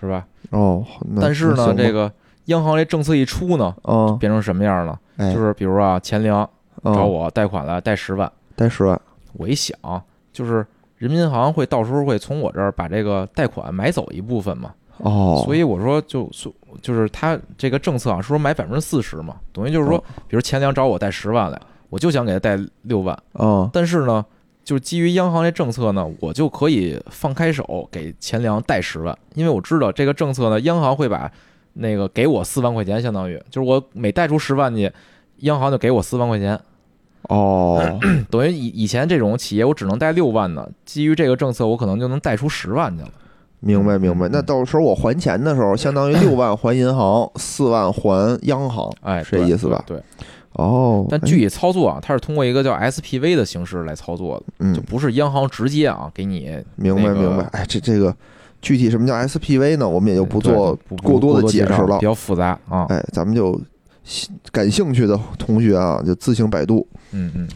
S1: 是吧？
S2: 哦，
S1: 但是呢，这个央行这政策一出呢，
S2: 啊，
S1: 变成什么样了？
S2: 哎，
S1: 就是比如啊，钱粮
S2: 啊。
S1: 找我贷款了，贷十万，
S2: 贷十万，
S1: 我一想，就是人民银行会到时候会从我这儿把这个贷款买走一部分嘛，
S2: 哦，
S1: 所以我说就就就是他这个政策啊，说买百分之四十嘛，等于就是说，比如钱粮找我贷十万来，我就想给他贷六万，
S2: 啊，
S1: 但是呢。就是基于央行这政策呢，我就可以放开手给钱粮贷十万，因为我知道这个政策呢，央行会把那个给我四万块钱，相当于就是我每贷出十万去，央行就给我四万块钱。
S2: 哦，
S1: 等于以以前这种企业我只能贷六万呢，基于这个政策，我可能就能贷出十万去了。
S2: 明白明白。
S1: 嗯
S2: 那到时候我还钱的时候，相当于六万还银行，四万还央行。
S1: 哎，
S2: 是这意思吧
S1: 对。对
S2: 哦，哎
S1: 但具体操作啊，它是通过一个叫 SPV 的形式来操作的，
S2: 嗯
S1: 就，不是央行直接啊给你
S2: 明白
S1: 那个
S2: 明白。哎，这这个具体什么叫 SPV 呢？我们也就不做过多的解释了
S1: 比。较复杂啊。
S2: 哎，咱们就感兴趣的同学啊，就自行百度。
S1: 嗯嗯。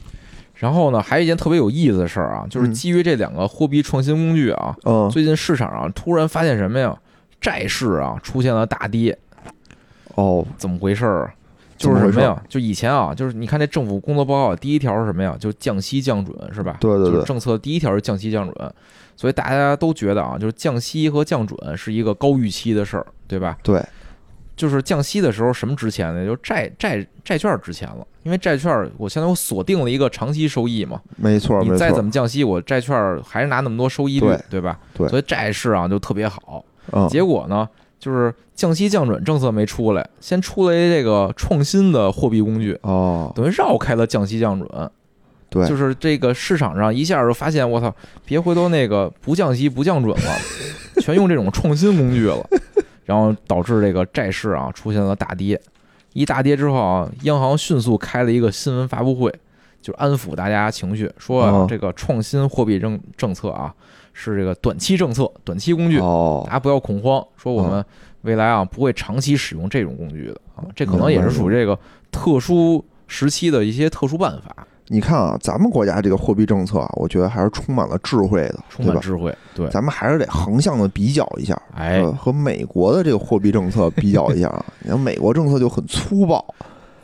S1: 然后呢，还有一件特别有意思的事儿啊，就是
S2: 嗯
S1: 基于这两个货币创新工具啊，
S2: 嗯，
S1: 最近市场上突然发现什么呀？债市啊出现了大跌，
S2: 哦，
S1: 怎么回事儿就是什么呀？就以前啊，就是你看这政府工作报告第一条是什么呀？就降息降准是吧？
S2: 对对对
S1: 就是政策第一条是降息降准，所以大家都觉得啊，就是降息和降准是一个高预期的事儿，对吧？
S2: 对，
S1: 就是降息的时候什么值钱呢？就债债债券值钱了，因为债券我相当于我锁定了一个长期收益嘛。
S2: 没错没
S1: 你再怎。么降息，我债券还是拿那么多收益率
S2: 对，
S1: 对吧？
S2: 对
S1: 所以债市啊就特别好。
S2: 嗯，
S1: 结果呢，就是降息降准政策没出来，先出来这个创新的货币工具，
S2: 哦，
S1: 等于绕开了降息降准。
S2: 对，
S1: 就是这个市场上一下就发现，我操，别回头那个不降息不降准了，全用这种创新工具了，然后导致这个债市啊出现了大跌。一大跌之后啊，央行迅速开了一个新闻发布会，就安抚大家情绪，说这个创新货币政政策啊是这个短期政策、短期工具，
S2: 哦。
S1: 大，家不要恐慌，说我们未来啊不会长期使用这种工具的啊，这可能也是属于这个特殊时期的一些特殊办法，
S2: 你看啊，咱们国家这个货币政策啊，我觉得还是充满了智慧的，
S1: 充满智慧。对，
S2: 咱们还是得横向的比较一下，
S1: 哎
S2: 呃，和美国的这个货币政策比较一下啊。你看美国政策就很粗暴，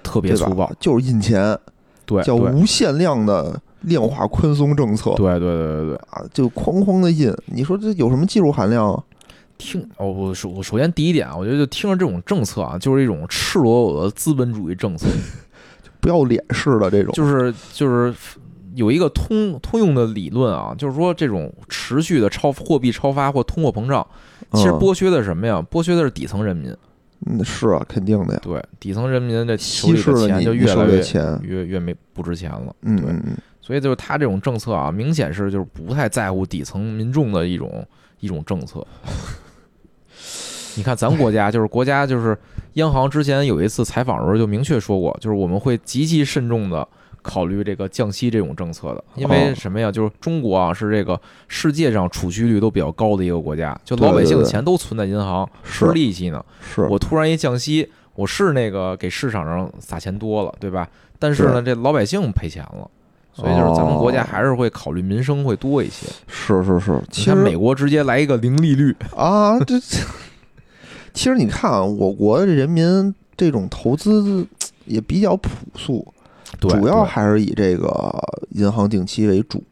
S1: 特别粗暴，
S2: 就是印钱，
S1: 对，对。
S2: 叫无限量的量化宽松政策
S1: 对对对对对，
S2: 啊，就哐哐的印。你说这有什么技术含量啊？
S1: 听哦，我首我首先第一点啊，我觉得就听着这种政策啊，就是一种赤裸裸的资本主义政策，
S2: 不要脸式的这种，
S1: 就是就是有一个通通用的理论啊，就是说这种持续的超货币超发或通货膨胀，其实
S2: 嗯
S1: 剥削的是什么呀？剥削的是底层人民。
S2: 嗯是啊，肯定的呀，
S1: 对，底层人民的手
S2: 稀
S1: 里的钱
S2: 释了你你
S1: 就越来越
S2: 钱，
S1: 越越没不值钱了。
S2: 嗯嗯嗯，
S1: 所以就是他这种政策啊，明显是就是不太在乎底层民众的一种一种政策。你看咱国家就是国家就是央行之前有一次采访的时候就明确说过，就是我们会极其慎重的考虑这个降息这种政策的，因为
S2: 哦
S1: 什么呀？就是中国啊是这个世界上储蓄率都比较高的一个国家，就老百姓的钱都存在银行
S2: 是
S1: 吃利息呢。
S2: 是，
S1: 我突然一降息，我是那个给市场上撒钱多了，对吧？但是呢，这老百姓赔钱了，所以就是咱们国家还是会考虑民生会多一些。
S2: 是是是，其实
S1: 美国直接来一个零利率，
S2: 啊，这其实你看啊，我国的人民这种投资也比较朴素，
S1: 对，
S2: 主要还是以这个银行定期为主，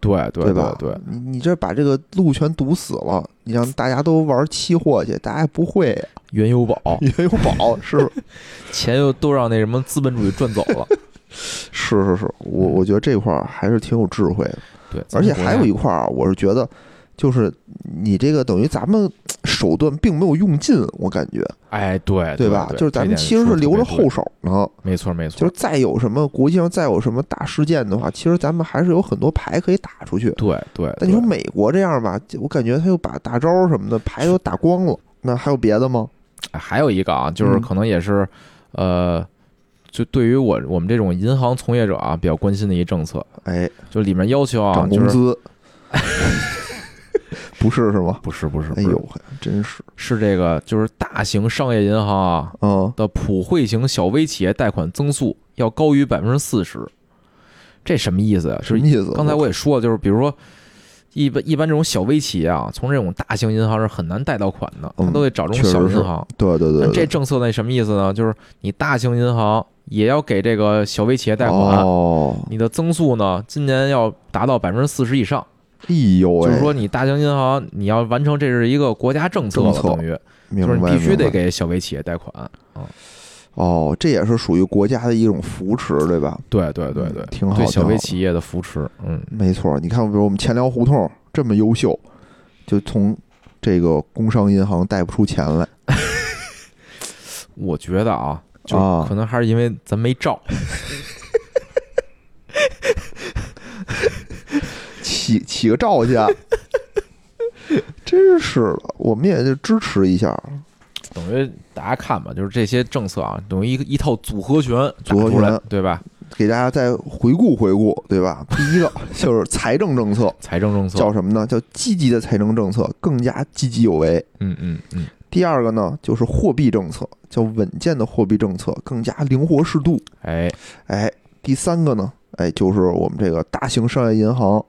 S1: 对对
S2: 对吧？
S1: 对，
S2: 你你这把这个路全堵死了，你让大家都玩期货去，大家也不会呀，
S1: 原油宝。
S2: 原油宝是？
S1: 钱又都让那什么资本主义赚走了。
S2: 是是是，我我觉得这块儿还是挺有智慧的，
S1: 对，
S2: 而且还有
S1: 一
S2: 一块儿啊，我是觉得。就是你这个等于咱们手段并没有用尽，我感觉，
S1: 哎，对
S2: 对吧？就是咱们其实是留着后，手呢，
S1: 没错没错，
S2: 就是再有什么国际上再有什么大事件的话，其实咱们还是有很多牌可以打出去。
S1: 对对。
S2: 但你说美国这样吧，我感觉他又把大招什么的牌都打光了。那还有别的吗？
S1: 哎还有一个啊，就是
S2: 嗯
S1: 可能也是，呃，就对于我我们这种银行从业者啊，比较关心的一政策，
S2: 哎，
S1: 就里面要求啊，
S2: 涨工资，不是是吗？
S1: 不是不是，
S2: 哎呦，真是，
S1: 是这个就是大型商业银行啊
S2: 嗯，
S1: 的普惠型小微企业贷款增速要高于百分之四十，这什么意思呀？就是
S2: 什么意思？
S1: 刚才我也说了，就是比如说。一般一般这种小微企业啊，从这种大型银行是很难贷到款的，他
S2: 嗯
S1: 都得找这种小银行。
S2: 对对对
S1: 那
S2: 对，
S1: 这政策那，什么意思呢？就是你大型银行也要给这个小微企业贷款，
S2: 哦，
S1: 你的增速呢，今年要达到百分之四十以上。
S2: 哎呦喂，
S1: 就是说，你大型银行你要完成，这是一个国家政策等于。就是必须得给小微企业贷款。
S2: 哦，这也是属于国家的一种扶持，对吧？
S1: 对对对对。
S2: 嗯，挺好
S1: 对小微企业的扶持。嗯，
S2: 没错，你看，比如我们钱粮胡同这么优秀，就从这个工商银行贷不出钱来。
S1: 我觉得啊，就
S2: 啊
S1: 可能还是因为咱没照。
S2: 起起个照去啊，真是的，我们也就支持一下。
S1: 等于大家看吧，就是这些政策啊，等于一个一套组合拳打
S2: 组合拳，
S1: 对吧？
S2: 给大家再回顾回顾，对吧？第一个 就是财政政策，
S1: 财政政策
S2: 叫什么呢？叫积极的财政政策，更加积极有为。
S1: 嗯嗯嗯，
S2: 第二个呢，就是货币政策，叫稳健的货币政策，更加灵活适度。
S1: 哎，
S2: 哎，第三个呢，哎，就是我们这个大型商业银行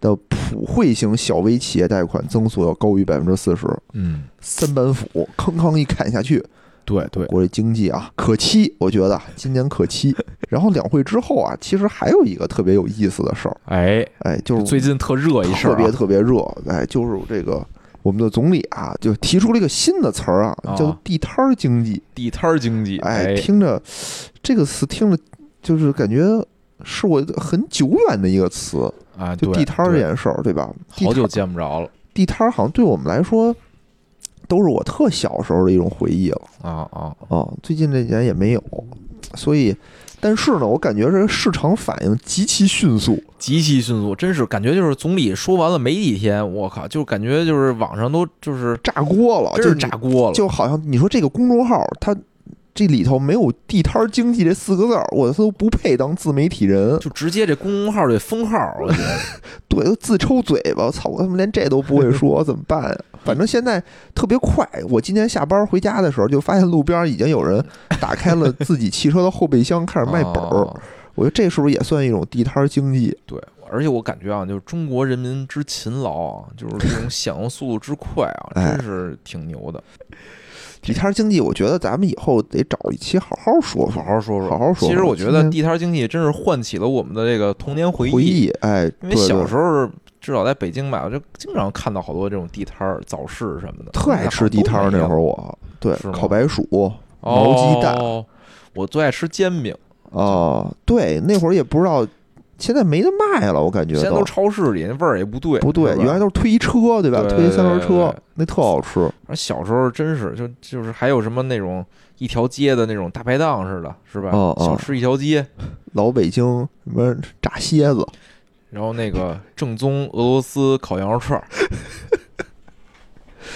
S2: 的普惠型小微企业贷款增速要高于百分之四十，
S1: 嗯，
S2: 三板斧吭吭一砍下去，
S1: 对对，
S2: 国内经济啊可期，我觉得今年可期。然后两会之后啊，其实还有一个特别有意思的事儿，
S1: 哎，
S2: 哎，就是
S1: 最近特热一事儿、啊，
S2: 特别特别热，哎，就是这个我们的总理啊，就提出了一个新的词儿啊，
S1: 啊
S2: 叫做地摊儿经济。
S1: 地摊儿经济，
S2: 哎，听着这个词听着就是感觉是我很久远的一个词，
S1: 啊，
S2: 就地摊儿这件事儿，对吧？地
S1: 好久见不着了
S2: 地摊儿好像对我们来说都是我特小时候的一种回忆了
S1: 啊啊！
S2: 啊，最近这几年也没有，所以。但是呢，我感觉这个市场反应极其迅速，
S1: 极其迅速，真是感觉就是总理说完了没几天，我靠，就感觉就是网上都就是
S2: 炸锅了，就是
S1: 炸锅了，
S2: 就好像你说这个公众号，它这里头没有“地摊儿经济”这四个字儿，我都不配当自媒体人。
S1: 就直接这公众号得封号，我觉得
S2: 对，都自抽嘴巴，操！我他妈连这都不会说，怎么办呀？反正现在特别快。我今天下班回家的时候，就发现路边已经有人打开了自己汽车的后备箱，开始卖本儿。
S1: 啊
S2: 我觉得这是不是也算一种地摊儿经济？
S1: 对，而且我感觉啊，就是中国人民之勤劳啊，就是这种响应速度之快啊，
S2: 哎
S1: 真是挺牛的。
S2: 地摊儿经济，我觉得咱们以后得找一期好好说说，
S1: 好好说说，
S2: 好好说
S1: 其实我觉得地摊经济真是唤起了我们的这个童年回
S2: 回忆。哎，
S1: 因为小时
S2: 候
S1: 候至少在北京吧，我就经常看到好多这种地摊儿、早市什么的，
S2: 特爱吃地摊儿那会儿，我对烤白薯、毛鸡蛋
S1: 哦，我最爱吃煎饼，
S2: 啊，对，那会儿也不知道，现在没得卖了，我感觉都
S1: 现在都超市里，那味儿也不对，
S2: 不对，原来都是推车，对吧？
S1: 对
S2: 推三轮车那特好吃。
S1: 而小时候真是就就是还有什么那种一条街的那种大排档似的，是吧？小吃一条街，
S2: 老北京什么炸蝎子，
S1: 然后那个正宗俄罗斯烤羊肉串儿，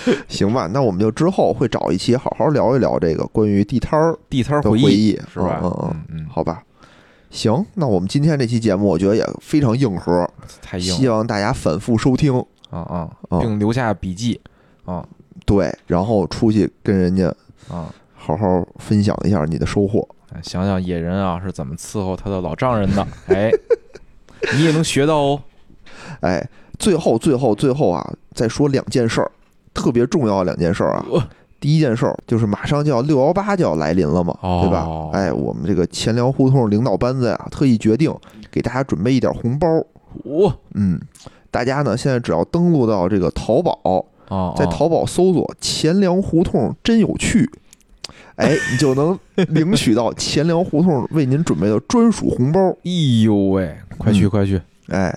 S2: 行吧？那我们就之后会找一期好好聊一聊这个关于地摊儿
S1: 地摊儿
S2: 的回
S1: 忆
S2: 忆，
S1: 是吧？
S2: 嗯嗯
S1: 嗯嗯，
S2: 好吧。行，那我们今天这期节目，我觉得也非常硬核，
S1: 太硬
S2: 希望大家反复收听。
S1: 啊啊，
S2: 啊
S1: 并留下笔记啊
S2: 对，然后出去跟人家
S1: 啊，
S2: 好好分享一下你的收获。
S1: 哎想想野人啊是怎么伺候他的老丈人的，哎，你也能学到哦。
S2: 哎，最后最后最后啊，再说两件事儿，特别重要的两件事儿啊。
S1: 哦
S2: 第一件事儿就是马上就要六幺八就要来临了嘛，对吧
S1: 哦？
S2: 哎，我们这个钱粮胡同领导班子呀，特意决定给大家准备一点红包。
S1: 哇
S2: 嗯，大家呢现在只要登录到这个淘宝，
S1: 哦，
S2: 在淘宝搜索“钱粮胡同真有趣”，哎，你就能领取到钱粮胡同为您准备的专属红包。
S1: 哎呦喂，快去
S2: 嗯
S1: 快去！
S2: 哎，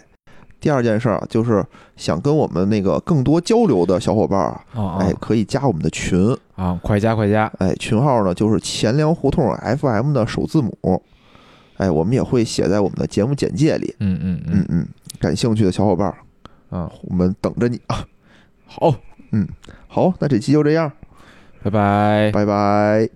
S2: 第二件事儿啊，就是想跟我们那个更多交流的小伙伴啊，
S1: 啊
S2: 哎，可以加我们的群，
S1: 啊，快加快加！
S2: 哎，群号呢就是钱粮胡同 FM 的首字母，哎，我们也会写在我们的节目简介里。
S1: 嗯嗯
S2: 嗯嗯，感兴趣的小伙伴儿，
S1: 啊，
S2: 我们等着你啊！
S1: 好，嗯
S2: 好，那这期就这样，
S1: 拜拜。
S2: 拜拜。